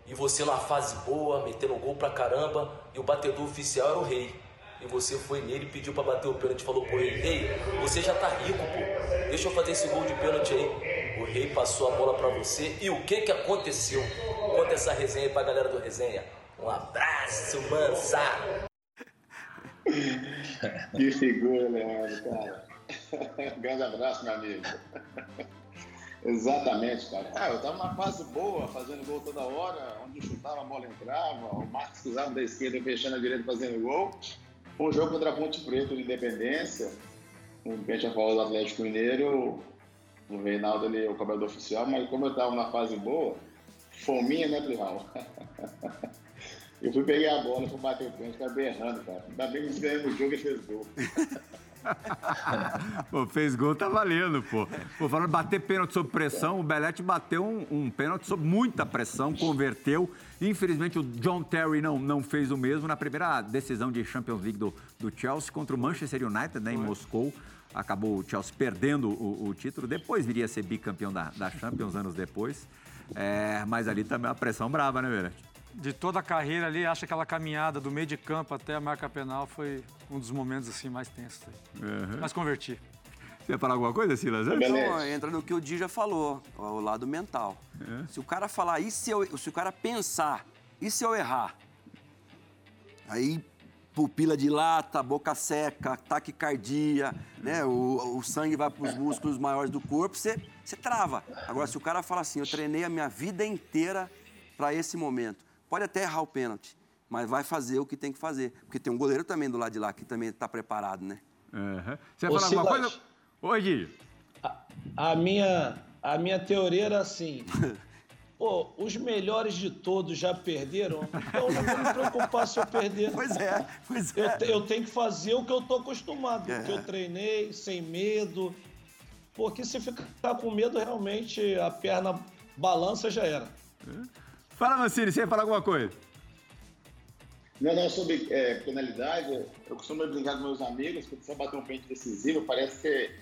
e você numa fase boa, metendo gol pra caramba, e o batedor oficial era o rei. E você foi nele e pediu pra bater o pênalti. Falou pro rei, rei, você já tá rico, pô. Deixa eu fazer esse gol de pênalti aí. O rei passou a bola pra você. E o que que aconteceu? Conta essa resenha aí pra galera do resenha. Um abraço, mansa! que figura, Leandro, cara. Grande abraço, meu amigo. Exatamente, cara. Ah, eu tava numa fase boa, fazendo gol toda hora, onde chutava, a bola entrava, o Marcos cruzava da esquerda, fechando a direita, fazendo gol. Foi um jogo contra Ponte Preta de Independência, pente a favor do Atlético Mineiro, o Reinaldo ali, o cobrador oficial, mas como eu tava na fase boa, fominha, né, Plihal? Eu fui peguei a bola, fui bater o pênalti, ficava berrando, cara. Ainda bem que ganhamos o jogo e fez gol. Pô, fez gol, tá valendo, pô. Pô, falando de bater pênalti sob pressão, o Belete bateu um, um pênalti sob muita pressão, converteu. Infelizmente, o John Terry não, não fez o mesmo na primeira decisão de Champions League do, do Chelsea contra o Manchester United, né, em Moscou. Acabou o Chelsea perdendo o, o título. Depois viria a ser bicampeão da, da Champions, anos depois. É, mas ali também a pressão brava, né, Belete? De toda a carreira ali, acho que aquela caminhada do meio de campo até a marca penal foi um dos momentos assim mais tensos. aí. Mas converti. Você ia falar alguma coisa, Silas? antes? Então, entra no que o Di já falou, o lado mental. Se o cara falar, e se, eu, se o cara pensar, e se eu errar? Aí, pupila dilata, boca seca, taquicardia, né? O, o sangue vai para os músculos maiores do corpo, você, você trava. Agora, se o cara fala assim, eu treinei a minha vida inteira para esse momento, pode até errar o pênalti, mas vai fazer o que tem que fazer. Porque tem um goleiro também do lado de lá que também está preparado, né? Uhum. Você Ô, falar alguma Silas. coisa? Oi, Gui. A minha, a minha teoria era assim: Pô, os melhores de todos já perderam, então não vou me preocupar se eu perder. Pois é, pois é. Eu, te- eu tenho que fazer o que eu tô acostumado, o que É. eu treinei, sem medo. Porque se ficar com medo, realmente a perna balança já era. Fala, Mancini, você ia falar alguma coisa? Não, não, sobre é, penalidade, eu costumo brincar com meus amigos, quando você bater um pente decisivo, parece ser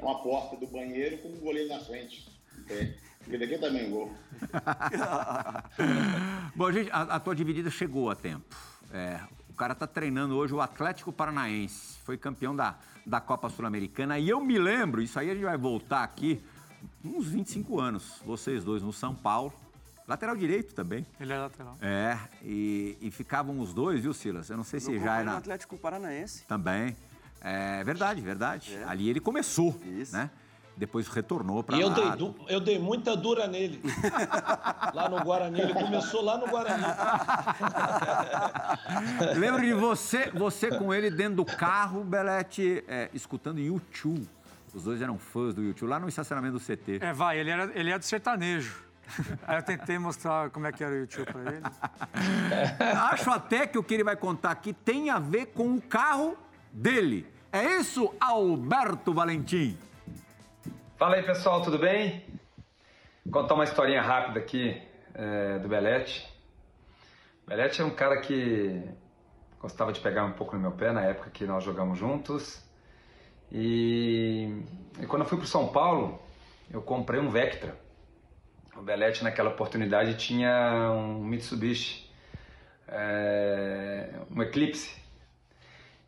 uma porta do banheiro com um goleiro na frente. É, porque daqui também é gol. Bom, gente, a, a tua dividida chegou a tempo. É, o cara tá treinando hoje o Atlético Paranaense. Foi campeão da, da Copa Sul-Americana. E eu me lembro, isso aí a gente vai voltar aqui, uns 25 anos. Vocês dois no São Paulo. Lateral direito também. Ele é lateral. É, e, e ficavam os dois, viu, Silas? Eu não sei se já companheiro era. no Atlético Paranaense. Também. É verdade, verdade. É. Ali ele começou, Isso. né? Depois retornou para E eu lá. dei, du- eu dei muita dura nele. lá no Guarani. Ele começou lá no Guarani. Lembro de você, você com ele dentro do carro, Belete, é, escutando YouTube. Os dois eram fãs do YouTube, lá no estacionamento do CT. É, vai, ele, era, ele é do sertanejo. Aí eu tentei mostrar como é que era o YouTube pra ele. Acho até que o que ele vai contar aqui tem a ver com o carro dele. É isso, Alberto Valentim? Fala aí pessoal, tudo bem? Vou contar uma historinha rápida aqui é, do Belete. Belete é um cara que gostava de pegar um pouco no meu pé na época que nós jogamos juntos. E, e quando eu fui para São Paulo, eu comprei um Vectra. O Belete naquela oportunidade tinha um Mitsubishi, é, um Eclipse.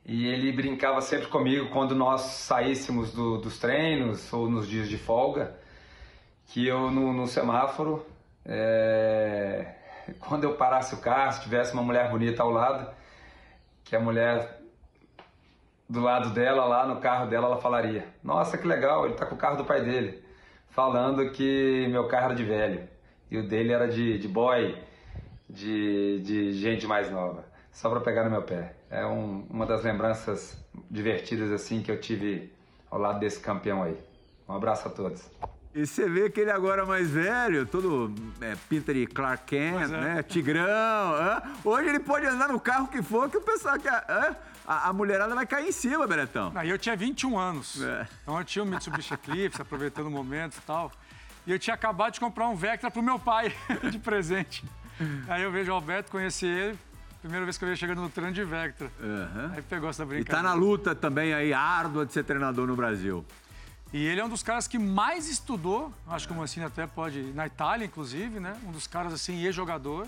E ele brincava sempre comigo quando nós saíssemos do- dos treinos ou nos dias de folga, que eu no, no semáforo, é, quando eu parasse o carro, se tivesse uma mulher bonita ao lado, que a mulher do lado dela, lá no carro dela, ela falaria: Nossa, que legal, ele tá com o carro do pai dele. Falando que meu carro era de velho e o dele era de, de boy, de, de gente mais nova. Só para pegar no meu pé. É um- uma das lembranças divertidas assim que eu tive ao lado desse campeão aí. Um abraço a todos. E você vê que ele agora é mais velho, todo é, pinta de Clark Kent, é. né? Tigrão. hã? Hoje ele pode andar no carro que for, que o pessoal que a, hã? A, a mulherada vai cair em cima, Beretão. Aí eu tinha 21 anos. É. Então eu tinha um Mitsubishi Eclipse, aproveitando o momento e tal. E eu tinha acabado de comprar um Vectra pro meu pai de presente. Aí eu vejo o Alberto, conheci ele. Primeira vez que eu ele chegando no treino de Vectra. Aham. Aí pegou essa E brincadeira. tá na luta também aí, árdua de ser treinador no Brasil. E ele é um dos caras que mais estudou, acho que o Mancini até pode, na Itália inclusive, né? Um dos caras assim, ex-jogador,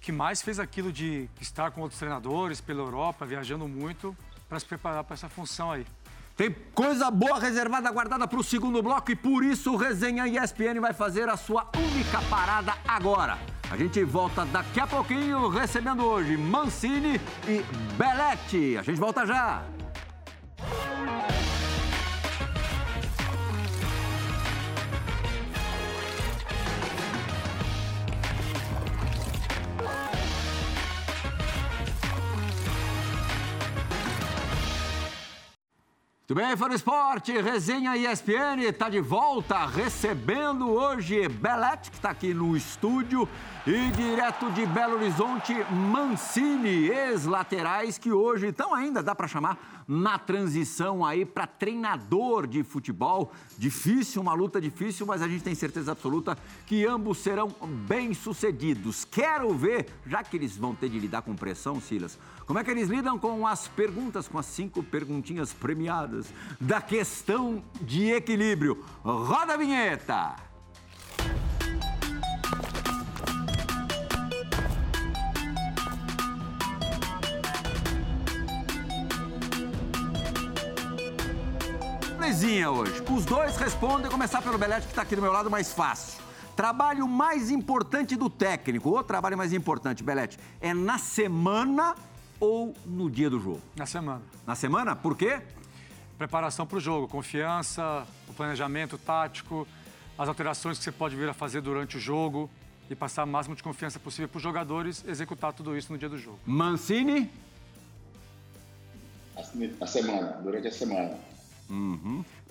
que mais fez aquilo de estar com outros treinadores pela Europa, viajando muito, para se preparar para essa função aí. Tem coisa boa reservada, guardada para o segundo bloco e por isso o Resenha ESPN vai fazer a sua única parada agora. A gente volta daqui a pouquinho recebendo hoje Mancini e Belletti. A gente volta já. Muito bem, Fã do Esporte, Resenha ESPN está de volta, recebendo hoje Belete, que está aqui no estúdio, e direto de Belo Horizonte, Mancini, ex-laterais que hoje estão ainda, dá para chamar, na transição aí para treinador de futebol. Difícil, uma luta difícil, mas a gente tem certeza absoluta que ambos serão bem-sucedidos. Quero ver, já que eles vão ter de lidar com pressão, Silas, como é que eles lidam com as perguntas, com as cinco perguntinhas premiadas da questão de equilíbrio. Roda a vinheta! Hoje. Os dois respondem, começar pelo Belete, que está aqui do meu lado, mais fácil. Trabalho mais importante do técnico, o trabalho mais importante, Belete, é na semana ou no dia do jogo? Na semana. Na semana? Por quê? Preparação para o jogo, confiança, o planejamento tático, as alterações que você pode vir a fazer durante o jogo e passar o máximo de confiança possível para os jogadores executar tudo isso no dia do jogo. Mancini? A semana, durante a semana.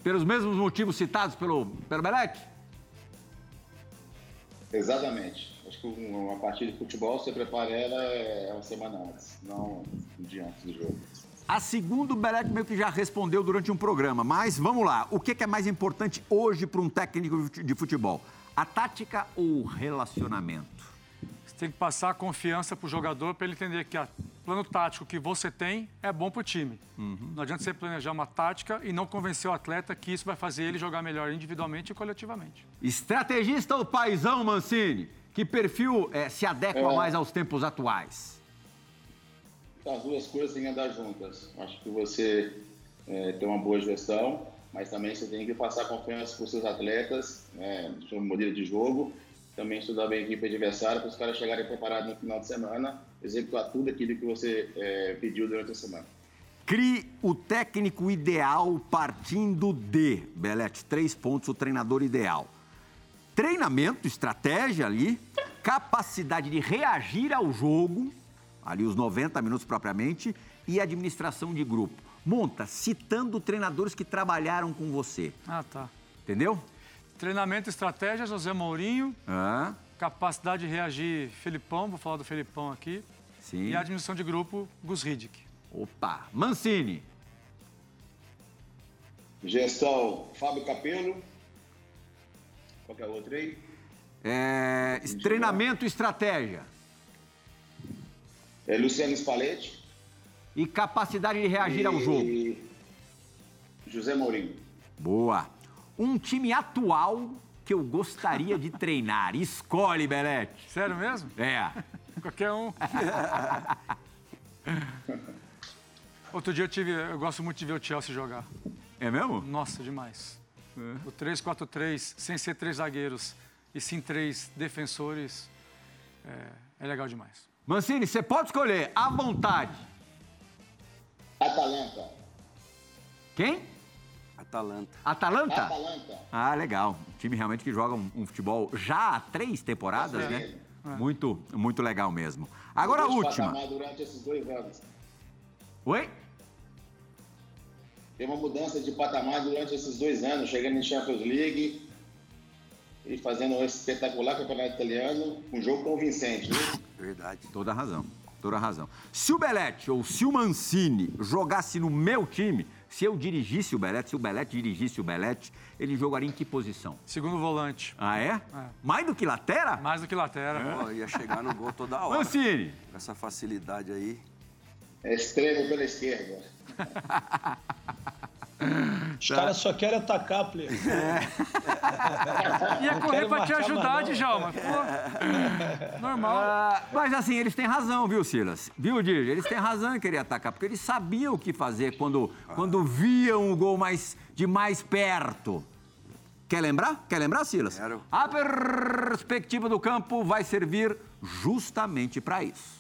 Pelos mesmos motivos citados pelo, pelo Belete? Exatamente. Acho que uma partida de futebol, você prepara ela é uma semana antes, não um dia antes do jogo. A segunda, o Belete meio que já respondeu durante um programa, mas vamos lá. O que é mais importante hoje para um técnico de futebol? A tática ou o relacionamento? Você tem que passar a confiança para o jogador para ele entender que o plano tático que você tem é bom para o time. Uhum. Não adianta você planejar uma tática e não convencer o atleta que isso vai fazer ele jogar melhor individualmente e coletivamente. Estrategista ou paizão, Mancini? Que perfil é, se adequa é. mais aos tempos atuais? as duas coisas têm que andar juntas. Acho que você é, tem uma boa gestão, mas também você tem que passar confiança para os seus atletas, né, no seu modelo de jogo, também estudar bem a equipe adversária para os caras chegarem preparados no final de semana, executar tudo aquilo que você é, pediu durante a semana. Crie o técnico ideal partindo de, Belete, três pontos, o treinador ideal. Treinamento, estratégia ali, capacidade de reagir ao jogo, ali os 90 minutos propriamente, e administração de grupo. Monta, citando treinadores que trabalharam com você. Ah, tá. Entendeu? Treinamento, estratégia, José Mourinho. Ah. Capacidade de reagir, Felipão, vou falar do Felipão aqui. Sim. E a administração de grupo, Gus Riddick. Opa! Mancini. Gestão, Fábio Capello. Qualquer outro aí? É, treinamento e estratégia é, Luciano Spalletti. E capacidade de reagir e... ao jogo. José Mourinho. Boa. Um time atual que eu gostaria de treinar. Escolhe, Belete. Sério mesmo? É. Qualquer um. Outro dia eu tive. Eu gosto muito de ver o Chelsea jogar. É mesmo? Nossa, demais. É. O 3-4-3, sem ser três zagueiros e sim três defensores, é, é legal demais. Mancini, você pode escolher à vontade. Atalanta. Quem? Atalanta. Atalanta? Atalanta. Ah, legal. Um time realmente que joga um, um futebol já há três temporadas, é. né? É. Muito, muito legal mesmo. Agora a última. durante esses dois anos. Oi? Tem uma mudança de patamar durante esses dois anos, chegando em Champions League, e fazendo um espetacular campeonato italiano, um jogo convincente. Viu? Verdade. Toda razão, toda razão. Se o Belete ou se o Mancini jogasse no meu time, se eu dirigisse o Belete, se o Belete dirigisse o Belete, ele jogaria em que posição? Segundo volante. Ah, é? é. Mais do que latera? Mais do que latera. É. ia chegar no gol toda hora. Mancini. Com essa facilidade aí. É extremo pela esquerda. Os caras só querem atacar, player. É. Ia correr pra te ajudar, Djalma. Pô, normal. Ah, mas assim, eles têm razão, viu, Silas? Viu, Dirge? Eles têm razão em querer atacar, porque eles sabiam o que fazer quando, quando viam o gol mais, de mais perto. Quer lembrar? Quer lembrar, Silas? Quero. A perspectiva do campo vai servir justamente para isso.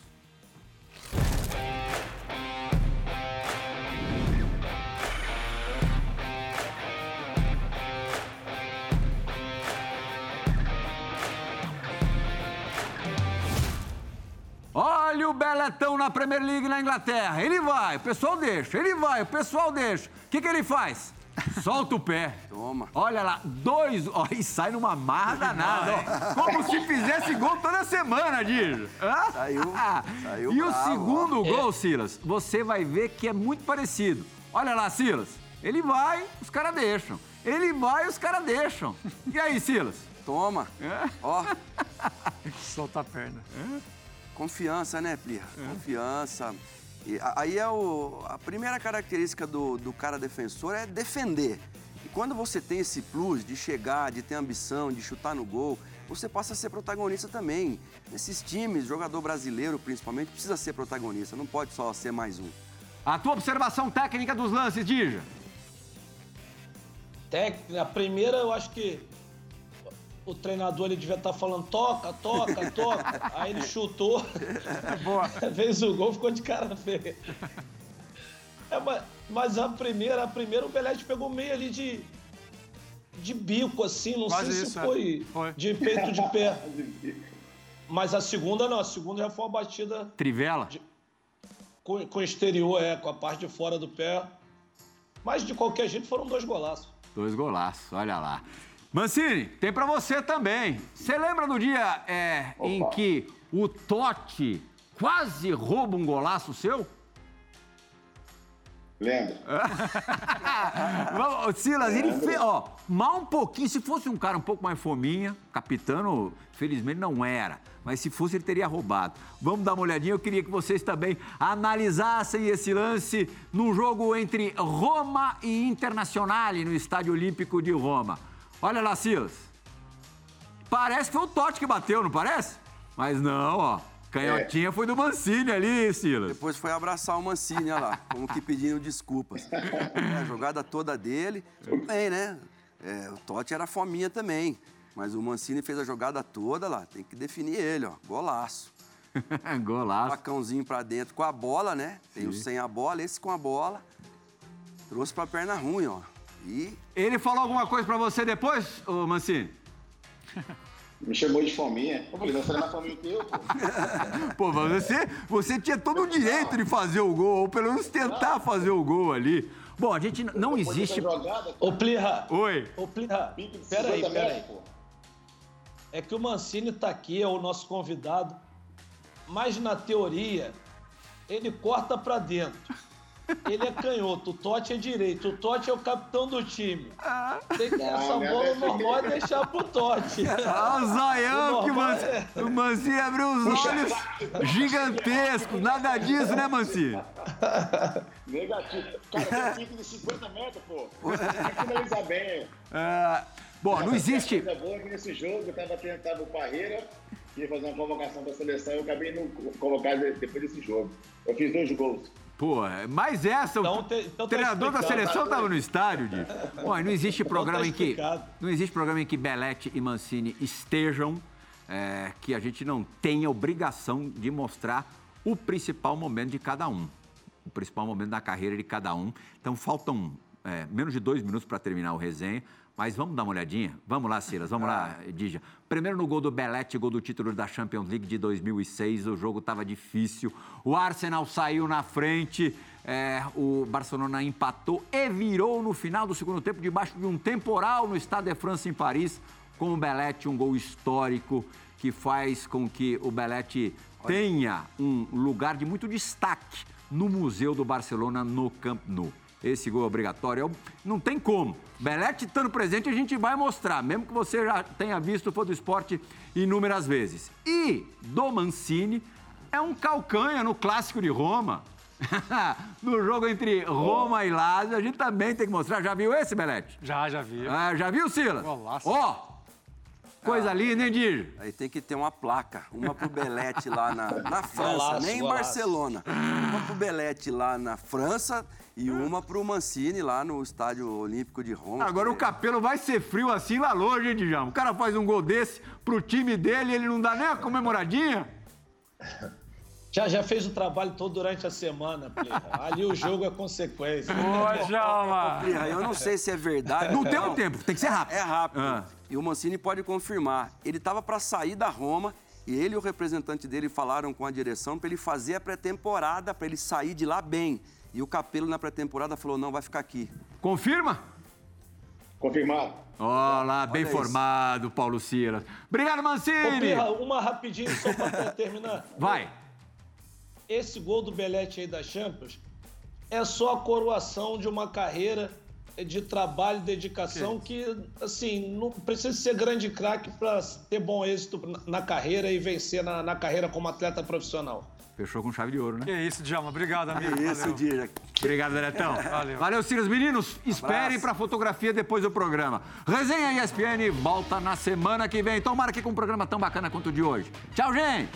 Olha o Beletão na Premier League na Inglaterra. Ele vai, o pessoal deixa. Ele vai, o pessoal deixa. O que, que ele faz? Solta o pé. Toma. Olha lá, dois. Ó, e sai numa marra danada. Ó. Como se fizesse gol toda semana, Dir. Saiu. saiu e bravo, o segundo ó. gol, Silas, você vai ver que é muito parecido. Olha lá, Silas. Ele vai, os caras deixam. Ele vai, os caras deixam. E aí, Silas? Toma. É? Ó. Solta a perna. É? Confiança, né, Plia? É. Confiança. E aí é o, a primeira característica do, do cara defensor é defender. E quando você tem esse plus de chegar, de ter ambição, de chutar no gol, você passa a ser protagonista também. Nesses times, jogador brasileiro principalmente, precisa ser protagonista, não pode só ser mais um. A tua observação técnica dos lances, Dija? Técnica, a primeira eu acho que o treinador ele devia estar tá falando toca, toca, toca. Aí ele chutou. Boa. Fez o gol, ficou de cara feia. É, mas, mas, a primeira, a primeira o Belete pegou meio ali de de bico assim, não Quase sei isso, se foi, é. foi, de peito de pé. Mas a segunda não, a segunda já foi uma batida trivela. De, com, com o exterior, é, com a parte de fora do pé. Mas de qualquer jeito foram dois golaços. Dois golaços, olha lá. Mancini, tem pra você também. Você lembra do dia é, em que o Totti quase rouba um golaço seu? Lembra? Vamos, Silas, ele fez, ó, mal um pouquinho, se fosse um cara um pouco mais fominha, capitano, felizmente não era, mas se fosse ele teria roubado. Vamos dar uma olhadinha, eu queria que vocês também analisassem esse lance num jogo entre Roma e Internazionale no Estádio Olímpico de Roma. Olha lá, Silas. Parece que foi o Totti que bateu, não parece? Mas não, ó. Canhotinha foi do Mancini ali, Silas. Depois foi abraçar o Mancini, olha lá, como que pedindo desculpas. É, a jogada toda dele, tudo bem, né? É, o Totti era fominha também, mas o Mancini fez a jogada toda lá, tem que definir ele, ó, golaço. Golaço. Facãozinho pra dentro com a bola, né? Tem o sem a bola, esse com a bola. Trouxe pra perna ruim, ó. E Ele falou alguma coisa pra você depois, ô Mancini? Me chamou de fominha. Eu falei, não, você não é fominha o teu, pô. Pô, mas você, você tinha todo o direito de fazer o gol, ou pelo menos tentar fazer o gol ali. Bom, a gente não existe. jogada, Ô, Plirra, Oi. ô, Plirra, peraí, 50 peraí. É que o Mancini tá aqui, é o nosso convidado, mas na teoria ele corta pra dentro. Ele é canhoto, o Totti é direito, o Totti é o capitão do time. Tem que essa Ah, minha bola vez normal é deixar pro Totti. Ah, o zoião O que Mancini, é- o Mancini abriu os olhos gigantescos. Nada disso, né, Mancini? Negativo. Cara, tem de 50 metros, pô. Tem que finalizar bem. Ah, bom, não existe. Coisa boa que nesse jogo, eu tava tentando o Parreira, ia fazer uma convocação da seleção, eu acabei não convocar depois desse jogo. Eu fiz dois gols. Pô, mas essa, Então o te- então tá treinador da explicado. seleção estava no estádio, Di. Bom, não existe programa em que não existe programa em que Belete e Mancini estejam é, que a gente não tenha obrigação de mostrar o principal momento de cada um, o principal momento da carreira de cada um. Então faltam é, menos de dois minutos para terminar o resenha. Mas vamos dar uma olhadinha? Vamos lá, Silas, vamos lá, Dija. Primeiro no gol do Belete, gol do título da Champions League de 2006, o jogo estava difícil, o Arsenal saiu na frente, é, o Barcelona empatou e virou no final do segundo tempo, debaixo de um temporal no Stade de France em Paris, com o Belete, um gol histórico que faz com que o Belete tenha um lugar de muito destaque no Museu do Barcelona no Camp Nou. Esse gol é obrigatório, não tem como. Belete estando presente, a gente vai mostrar, mesmo que você já tenha visto o Fã do Esporte inúmeras vezes. E do Mancini é um calcanha no clássico de Roma. no jogo entre Roma e Lazio, a gente também tem que mostrar. Já viu esse, Belete? Já, já vi. Ah, já viu, Silas? Ó, coisa linda, hein, Dir? aí tem que ter uma placa, uma pro Belete lá na, na França, Golaço, nem em golaço. Barcelona. Uma pro Belete lá na França e uma pro Mancini lá no Estádio Olímpico de Roma. Agora o Capelo vai ser frio assim lá longe, hein, Djalma? O cara faz um gol desse pro time dele e ele não dá nem a comemoradinha? Já, já fez o trabalho todo durante a semana, Plirra. Ali o jogo é consequência. Ô, Djalma! Pirra, Eu não sei se é verdade. Não tem um tempo, tem que ser rápido. É rápido. Ah. E o Mancini pode confirmar. Ele estava para sair da Roma e ele e o representante dele falaram com a direção para ele fazer a pré-temporada, para ele sair de lá bem. E o Capelo na pré-temporada falou: não, vai ficar aqui. Confirma? Confirmado. Ó lá, bem isso. formado, Paulo Silas. Obrigado, Mancini! Uma rapidinho só pra terminar. Vai. esse gol do Belete aí da Champions é só a coroação de uma carreira de trabalho e dedicação que, assim, não precisa ser grande craque para ter bom êxito na- carreira e vencer na, na carreira como atleta profissional. Fechou com chave de ouro, né? Que isso, Djalma. Obrigado, amigo. Isso, Valeu. Dira. Obrigado, Beletão. Valeu. Valeu, Silas. Meninos, esperem pra fotografia depois do programa. Resenha ESPN volta na semana que vem. Tomara que com um programa tão bacana quanto o de hoje. Tchau, gente!